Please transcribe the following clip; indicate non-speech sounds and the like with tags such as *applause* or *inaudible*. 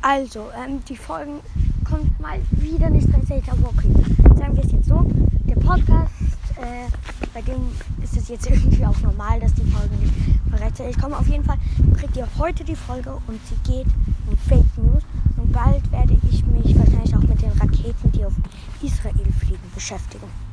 Also, ähm, die Folgen kommt mal wieder nicht rechtzeitig, aber okay. Sagen wir es jetzt so. Der Podcast, äh, bei dem ist es jetzt *laughs* irgendwie auch normal, dass die Folgen nicht rechtzeitig kommen. Auf jeden Fall kriegt ihr heute die Folge und sie geht um Fake News. Und bald werde ich mich wahrscheinlich auch mit den Raketen, die auf Israel fliegen, beschäftigen.